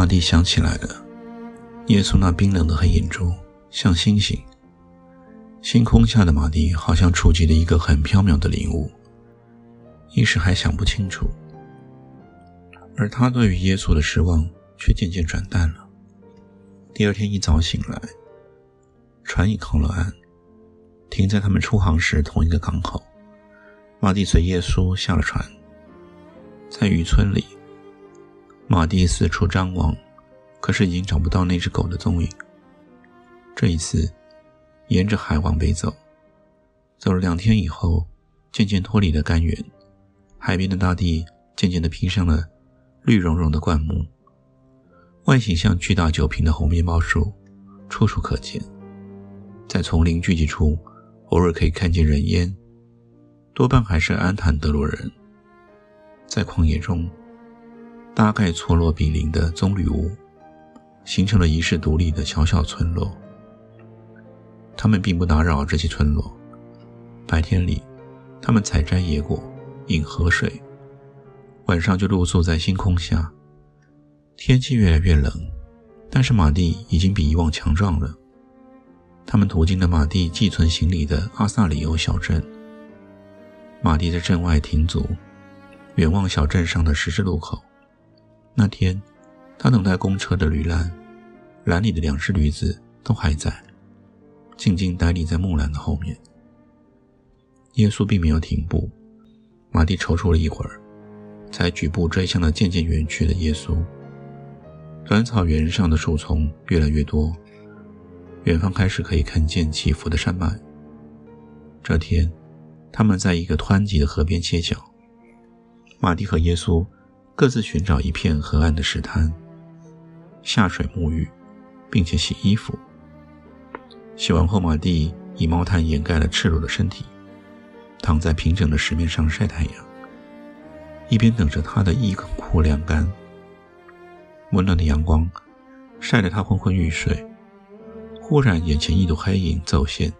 马蒂想起来了，耶稣那冰冷的黑眼珠像星星。星空下的马蒂好像触及了一个很缥缈的领悟，一时还想不清楚。而他对于耶稣的失望却渐渐转淡了。第二天一早醒来，船已靠了岸，停在他们出航时同一个港口。马蒂随耶稣下了船，在渔村里。马蒂四处张望，可是已经找不到那只狗的踪影。这一次，沿着海往北走，走了两天以后，渐渐脱离了干源，海边的大地渐渐地披上了绿茸茸的灌木，外形像巨大酒瓶的红面包树处处可见。在丛林聚集处，偶尔可以看见人烟，多半还是安坦德罗人。在旷野中。大概错落比邻的棕榈屋，形成了遗世独立的小小村落。他们并不打扰这些村落。白天里，他们采摘野果，饮河水；晚上就露宿在星空下。天气越来越冷，但是马蒂已经比以往强壮了。他们途经了马蒂寄存行李的阿萨里欧小镇。马蒂在镇外停足，远望小镇上的十字路口。那天，他等待公车的驴栏，栏里的两只驴子都还在，静静呆立在木兰的后面。耶稣并没有停步，马蒂踌躇了一会儿，才举步追向了渐渐远去的耶稣。短草原上的树丛越来越多，远方开始可以看见起伏的山脉。这天，他们在一个湍急的河边歇脚，马蒂和耶稣。各自寻找一片河岸的石滩，下水沐浴，并且洗衣服。洗完后，马蒂以毛毯掩盖了赤裸的身体，躺在平整的石面上晒太阳，一边等着他的衣裤晾干。温暖的阳光晒得他昏昏欲睡，忽然眼前一朵黑影骤现。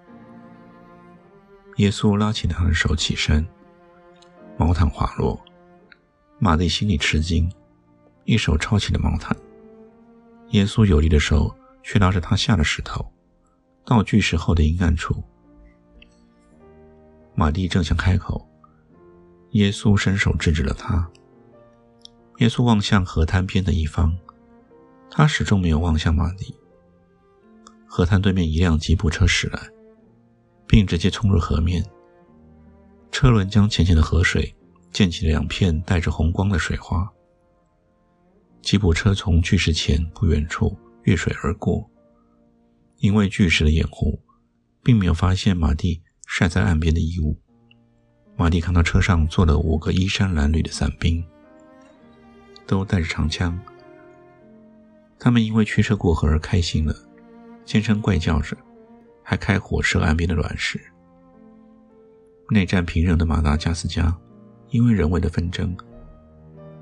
耶稣拉起他的手起身，毛毯滑落。马蒂心里吃惊，一手抄起了毛毯。耶稣有力的手却拉着他下了石头，到巨石后的阴暗处。马蒂正想开口，耶稣伸手制止了他。耶稣望向河滩边的一方，他始终没有望向马蒂。河滩对面一辆吉普车驶来，并直接冲入河面，车轮将浅浅的河水。溅起两片带着红光的水花。吉普车从巨石前不远处越水而过，因为巨石的掩护，并没有发现马蒂晒在岸边的衣物。马蒂看到车上坐了五个衣衫褴褛的伞兵，都带着长枪。他们因为驱车过河而开心了，尖声怪叫着，还开火射岸边的卵石。内战平壤的马达加斯加。因为人为的纷争，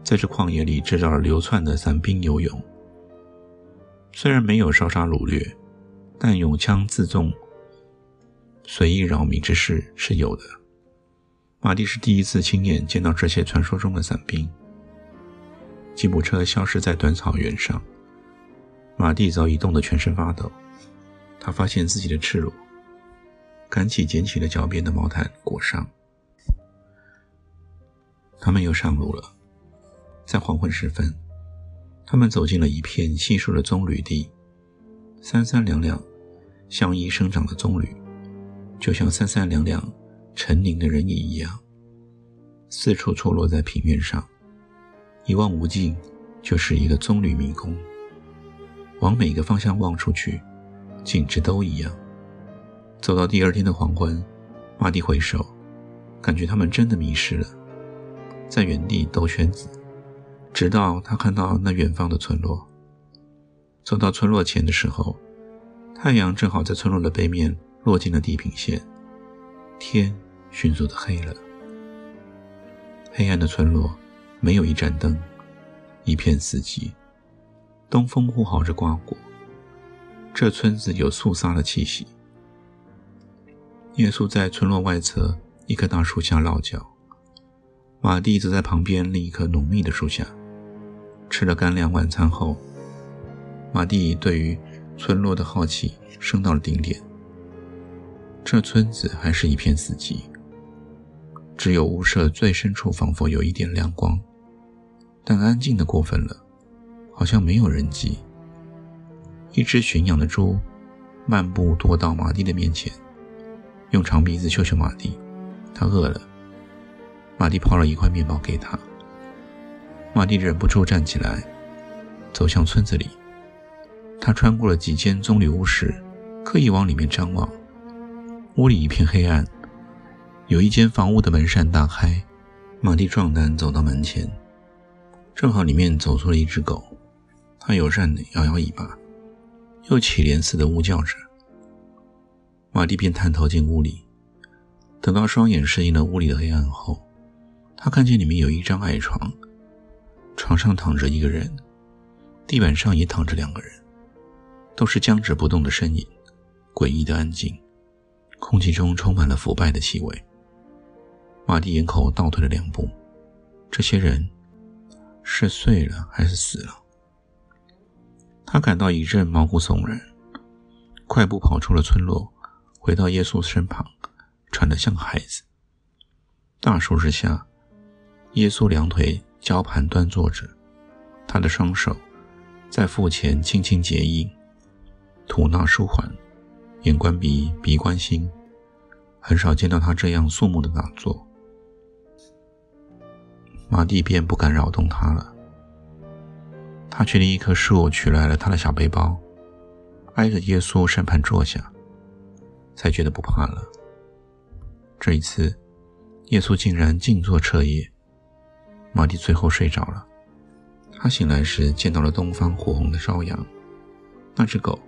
在这旷野里制造了流窜的散兵游勇。虽然没有烧杀掳掠，但用枪自纵、随意扰民之事是有的。马蒂是第一次亲眼见到这些传说中的散兵。吉普车消失在短草原上，马蒂早已冻得全身发抖。他发现自己的赤裸，赶紧捡起了脚边的毛毯裹上。他们又上路了。在黄昏时分，他们走进了一片稀疏的棕榈地，三三两两相依生长的棕榈，就像三三两两沉凝的人影一样，四处错落在平原上，一望无际，就是一个棕榈迷宫。往每个方向望出去，景致都一样。走到第二天的黄昏，马蒂回首，感觉他们真的迷失了。在原地兜圈子，直到他看到那远方的村落。走到村落前的时候，太阳正好在村落的背面落进了地平线，天迅速的黑了。黑暗的村落没有一盏灯，一片死寂。东风呼号着刮过，这村子有肃杀的气息。耶稣在村落外侧一棵大树下落脚，马蒂则在旁边另一棵浓密的树下。吃了干粮晚餐后，马蒂对于村落的好奇升到了顶点。这村子还是一片死寂，只有屋舍最深处仿佛有一点亮光，但安静的过分了，好像没有人迹。一只驯养的猪漫步踱到马蒂的面前。用长鼻子嗅嗅马蒂，他饿了。马蒂抛了一块面包给他。马蒂忍不住站起来，走向村子里。他穿过了几间棕榈屋时，刻意往里面张望。屋里一片黑暗，有一间房屋的门扇大开。马蒂壮胆走到门前，正好里面走出了一只狗。他友善地摇摇尾巴，又乞怜似的呜叫着。马蒂便探头进屋里，等到双眼适应了屋里的黑暗后，他看见里面有一张矮床，床上躺着一个人，地板上也躺着两个人，都是僵直不动的身影，诡异的安静，空气中充满了腐败的气味。马蒂眼口倒退了两步，这些人是睡了还是死了？他感到一阵毛骨悚然，快步跑出了村落。回到耶稣身旁，喘得像个孩子。大树之下，耶稣两腿交盘端坐着，他的双手在腹前轻轻结印，吐纳舒缓，眼观鼻，鼻观心。很少见到他这样肃穆的打坐。马蒂便不敢扰动他了。他去另一棵树取来了他的小背包，挨着耶稣身旁坐下。才觉得不怕了。这一次，耶稣竟然静坐彻夜。马蒂最后睡着了。他醒来时见到了东方火红的朝阳，那只狗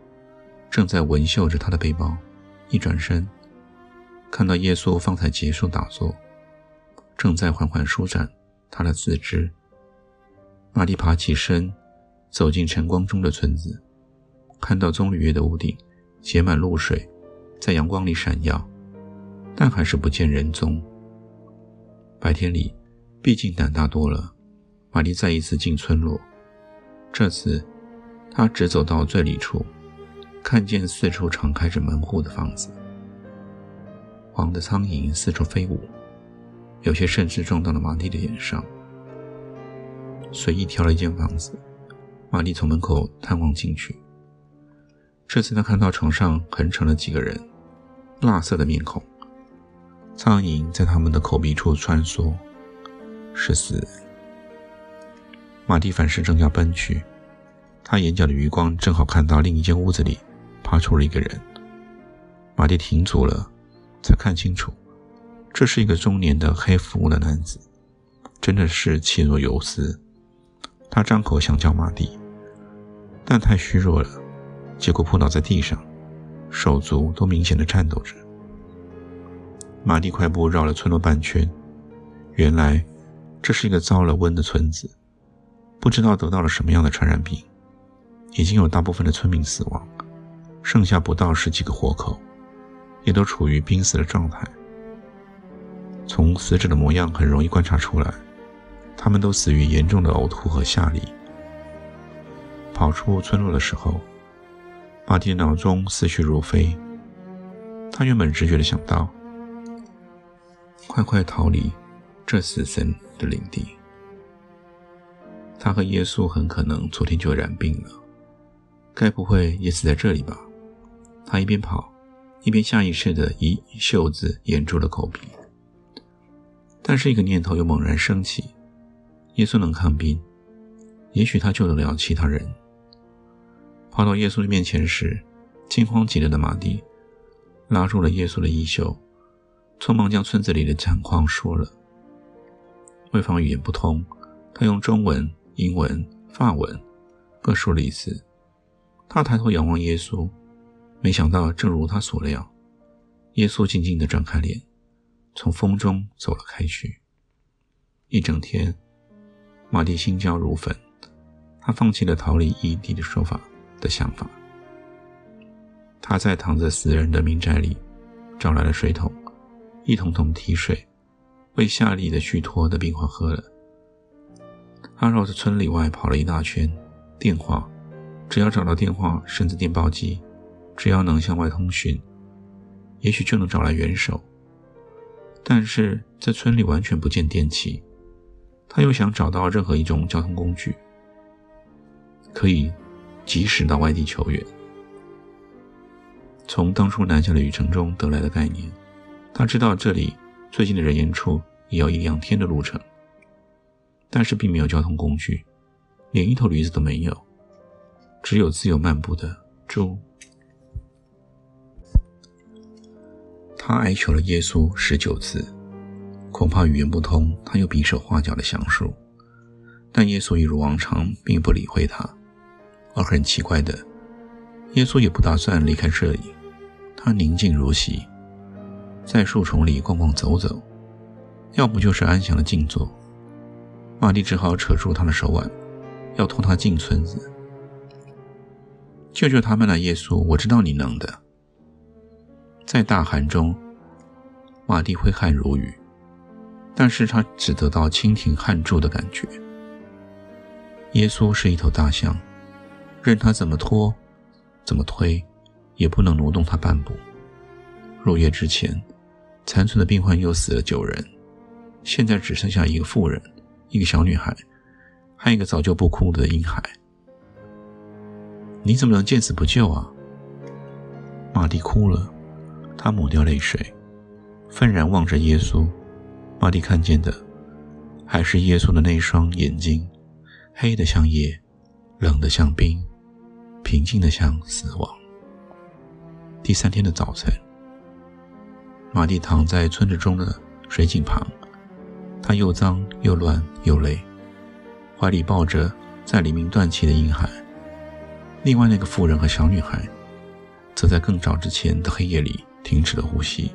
正在闻嗅着他的背包。一转身，看到耶稣方才结束打坐，正在缓缓舒展他的四肢。马蒂爬起身，走进晨光中的村子，看到棕榈叶的屋顶结满露水。在阳光里闪耀，但还是不见人踪。白天里，毕竟胆大多了。玛丽再一次进村落，这次她只走到最里处，看见四处敞开着门户的房子，黄的苍蝇四处飞舞，有些甚至撞到了玛丽的眼上。随意挑了一间房子，玛丽从门口探望进去。这次她看到床上横成了几个人。蜡色的面孔，苍蝇在他们的口鼻处穿梭，是死。马蒂凡事正要奔去，他眼角的余光正好看到另一间屋子里爬出了一个人。马蒂停足了，才看清楚，这是一个中年的黑服的男子，真的是气若游丝。他张口想叫马蒂，但太虚弱了，结果扑倒在地上。手足都明显的颤抖着。马蒂快步绕了村落半圈，原来这是一个遭了瘟的村子，不知道得到了什么样的传染病，已经有大部分的村民死亡，剩下不到十几个活口，也都处于濒死的状态。从死者的模样很容易观察出来，他们都死于严重的呕吐和下痢。跑出村落的时候。马蒂脑中思绪如飞，他原本直觉的想到：快快逃离这死神的领地。他和耶稣很可能昨天就染病了，该不会也死在这里吧？他一边跑，一边下意识的以袖子掩住了口鼻。但是一个念头又猛然升起：耶稣能看病，也许他救得了其他人。跑到耶稣的面前时，惊慌极了的马蒂拉住了耶稣的衣袖，匆忙将村子里的惨况说了。为防语言不通，他用中文、英文、法文各说了一次。他抬头仰望耶稣，没想到正如他所料，耶稣静静地转开脸，从风中走了开去。一整天，马蒂心焦如焚，他放弃了逃离异地的说法的想法。他在躺着死人的民宅里，找来了水桶，一桶桶提水，被下力的虚脱的病患喝了。他绕着村里外跑了一大圈，电话，只要找到电话，甚至电报机，只要能向外通讯，也许就能找来援手。但是在村里完全不见电器。他又想找到任何一种交通工具，可以及时到外地求援。从当初南下的旅程中得来的概念，他知道这里最近的人烟处也要一两天的路程，但是并没有交通工具，连一头驴子都没有，只有自由漫步的猪。他哀求了耶稣十九次。恐怕语言不通，他又比手画脚的详述，但耶稣一如往常，并不理会他。而很奇怪的，耶稣也不打算离开这里，他宁静如洗，在树丛里逛逛走走，要不就是安详的静坐。玛丽只好扯住他的手腕，要拖他进村子。救救他们了，耶稣！我知道你能的。在大寒中，玛蒂挥汗如雨。但是他只得到蜻蜓撼柱的感觉。耶稣是一头大象，任他怎么拖，怎么推，也不能挪动他半步。入夜之前，残存的病患又死了九人，现在只剩下一个妇人，一个小女孩，还有一个早就不哭的婴孩。你怎么能见死不救啊？玛蒂哭了，她抹掉泪水，愤然望着耶稣。玛蒂看见的，还是耶稣的那双眼睛，黑的像夜，冷的像冰，平静的像死亡。第三天的早晨，玛蒂躺在村子中的水井旁，她又脏又乱又累，怀里抱着在黎明断气的婴孩。另外那个妇人和小女孩，则在更早之前的黑夜里停止了呼吸。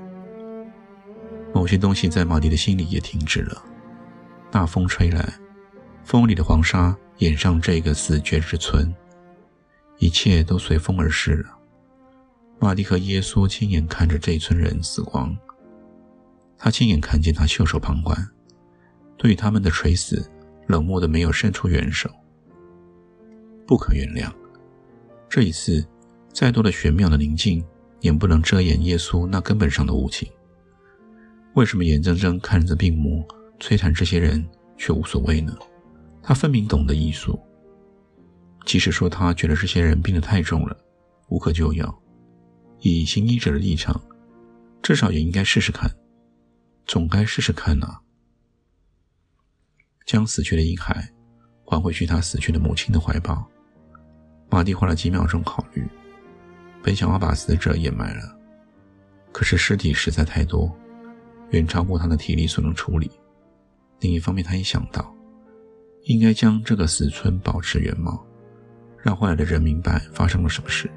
某些东西在马蒂的心里也停止了。大风吹来，风里的黄沙掩上这个死绝之村，一切都随风而逝了。马蒂和耶稣亲眼看着这一村人死光，他亲眼看见他袖手旁观，对于他们的垂死，冷漠的没有伸出援手。不可原谅。这一次，再多的玄妙的宁静，也不能遮掩耶稣那根本上的无情。为什么眼睁睁看着病魔摧残这些人却无所谓呢？他分明懂得艺术。即使说他觉得这些人病得太重了，无可救药，以行医者的立场，至少也应该试试看，总该试试看啊！将死去的婴孩还回去他死去的母亲的怀抱。马蒂花了几秒钟考虑，本想要把死者掩埋了，可是尸体实在太多。远超过他的体力所能处理。另一方面，他也想到，应该将这个死村保持原貌，让后来的人明白发生了什么事。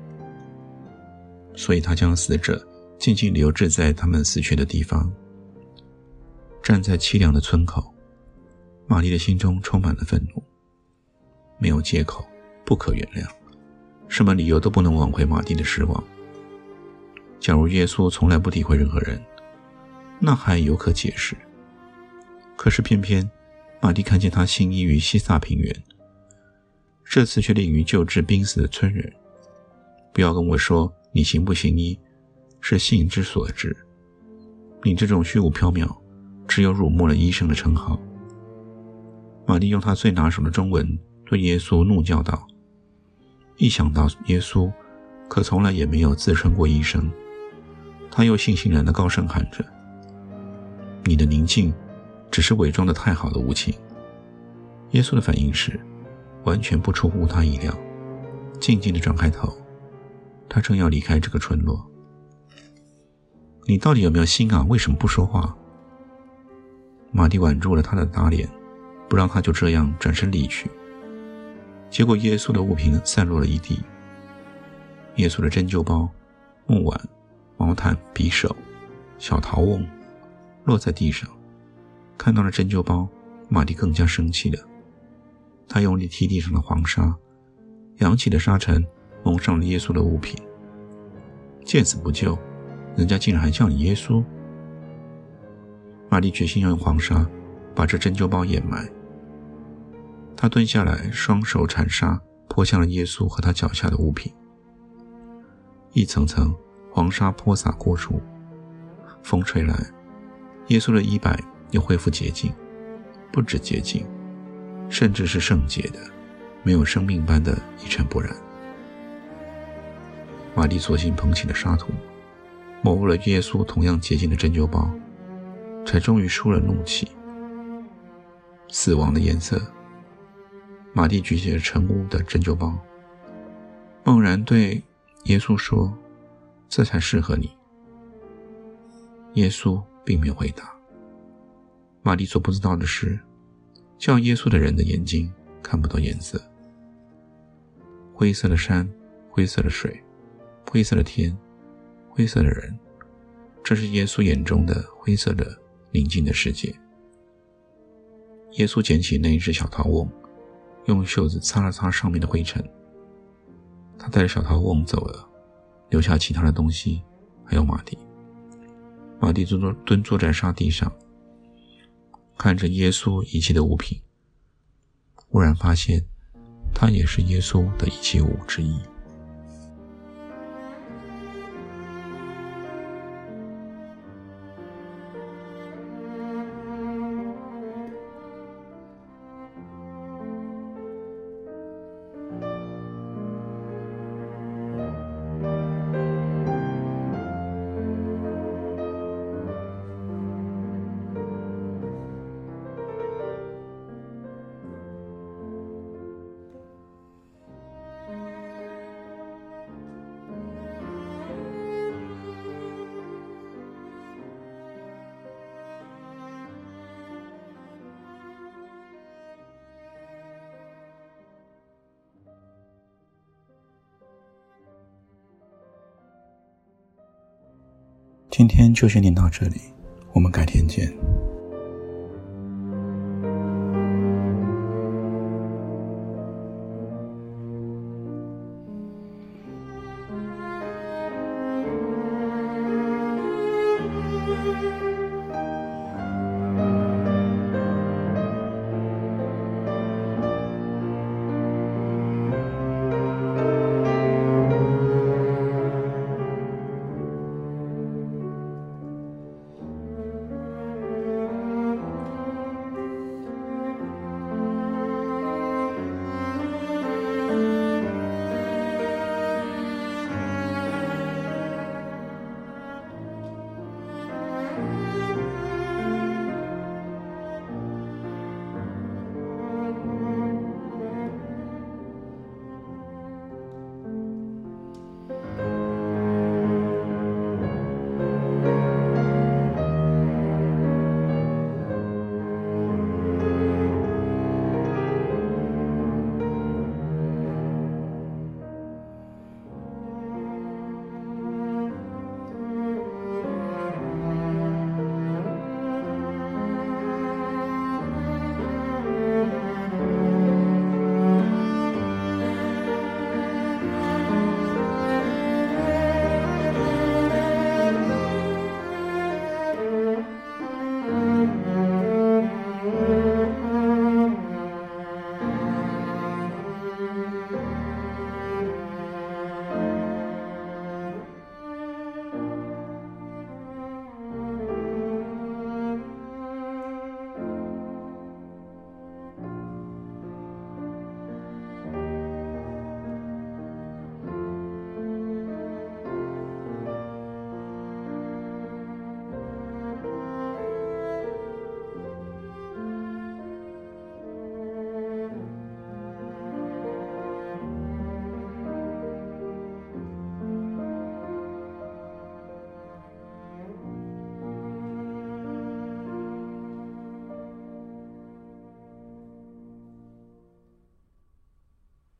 所以他将死者静静留置在他们死去的地方。站在凄凉的村口，玛丽的心中充满了愤怒。没有借口，不可原谅，什么理由都不能挽回玛蒂的失望。假如耶稣从来不诋毁任何人。那还有可解释，可是偏偏马蒂看见他行医于西萨平原，这次却令于救治濒死的村人。不要跟我说你行不行医是性之所至，你这种虚无缥缈，只有辱没了医生的称号。马蒂用他最拿手的中文对耶稣怒叫道：“一想到耶稣可从来也没有自称过医生，他又悻悻然地高声喊着。”你的宁静，只是伪装的太好的无情。耶稣的反应是，完全不出乎他意料，静静的转开头，他正要离开这个村落。你到底有没有心啊？为什么不说话？马蒂挽住了他的大脸，不让他就这样转身离去。结果耶稣的物品散落了一地，耶稣的针灸包、木碗、毛毯、匕首、小陶瓮落在地上。看到了针灸包，玛丽更加生气了。她用力踢地上的黄沙，扬起的沙尘蒙上了耶稣的物品。见死不救，人家竟然还叫你耶稣！玛丽决心要用黄沙把这针灸包掩埋。他蹲下来，双手铲沙，泼向了耶稣和他脚下的物品。一层层黄沙泼洒过处，风吹来，耶稣的衣摆又恢复洁净，不止洁净，甚至是圣洁的，没有生命般的一尘不染。玛丽索性捧起了沙土，抹过了耶稣同样洁净的针灸包，才终于舒了怒气。死亡的颜色。玛蒂举起了成屋的针灸包，猛然对耶稣说：“这才适合你。”耶稣并没有回答。玛蒂所不知道的是，叫耶稣的人的眼睛看不到颜色。灰色的山，灰色的水，灰色的天，灰色的人，这是耶稣眼中的灰色的宁静的世界。耶稣捡起那一只小陶瓮。用袖子擦了擦上面的灰尘，他带着小桃往走了，留下其他的东西，还有马蒂。马蒂蹲坐蹲坐在沙地上，看着耶稣遗弃的物品，忽然发现，他也是耶稣的遗弃物之一。今天就先念到这里，我们改天见。